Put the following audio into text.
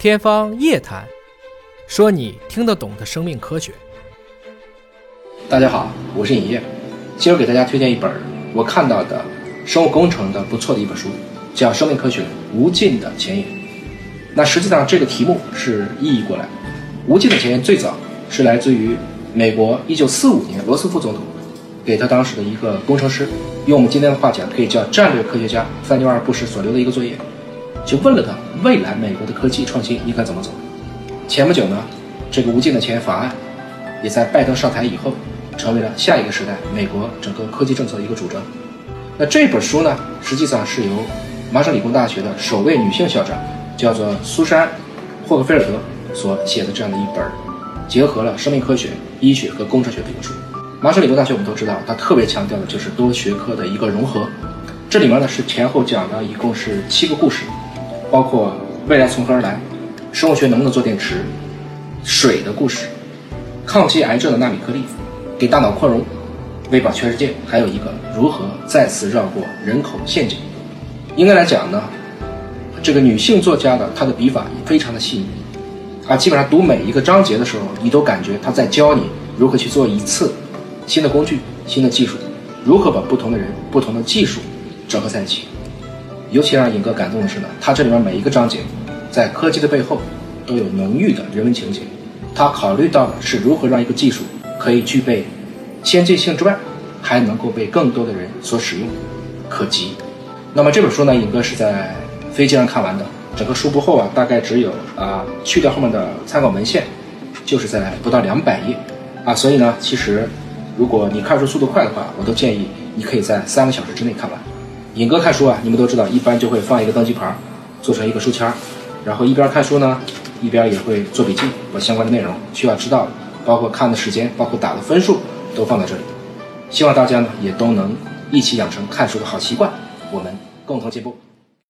天方夜谭，说你听得懂的生命科学。大家好，我是尹烨，今儿给大家推荐一本我看到的生物工程的不错的一本书，叫《生命科学：无尽的前沿》。那实际上这个题目是意译过来，无尽的前沿最早是来自于美国1945年罗斯福总统给他当时的一个工程师，用我们今天的话讲，可以叫战略科学家范纽尔布什所留的一个作业。就问了他未来美国的科技创新应该怎么走。前不久呢，这个无尽的前沿法案也在拜登上台以后，成为了下一个时代美国整个科技政策的一个主张。那这本书呢，实际上是由麻省理工大学的首位女性校长，叫做苏珊·霍克菲尔德所写的这样的一本，结合了生命科学、医学和工程学的一个书。麻省理工大学我们都知道，它特别强调的就是多学科的一个融合。这里面呢是前后讲了一共是七个故事。包括未来从何而来，生物学能不能做电池，水的故事，抗击癌症的纳米颗粒，给大脑扩容，喂饱全世界，还有一个如何再次绕过人口陷阱。应该来讲呢，这个女性作家的她的笔法非常的细腻，啊，基本上读每一个章节的时候，你都感觉她在教你如何去做一次新的工具、新的技术，如何把不同的人、不同的技术整合在一起。尤其让尹哥感动的是呢，它这里面每一个章节，在科技的背后都有浓郁的人文情节。他考虑到的是如何让一个技术可以具备先进性之外，还能够被更多的人所使用、可及。那么这本书呢，尹哥是在飞机上看完的，整个书不厚啊，大概只有啊，去掉后面的参考文献，就是在不到两百页啊。所以呢，其实如果你看书速度快的话，我都建议你可以在三个小时之内看完。尹哥看书啊，你们都知道，一般就会放一个登机牌，做成一个书签，然后一边看书呢，一边也会做笔记，把相关的内容需要知道的，包括看的时间，包括打的分数，都放在这里。希望大家呢也都能一起养成看书的好习惯，我们共同进步。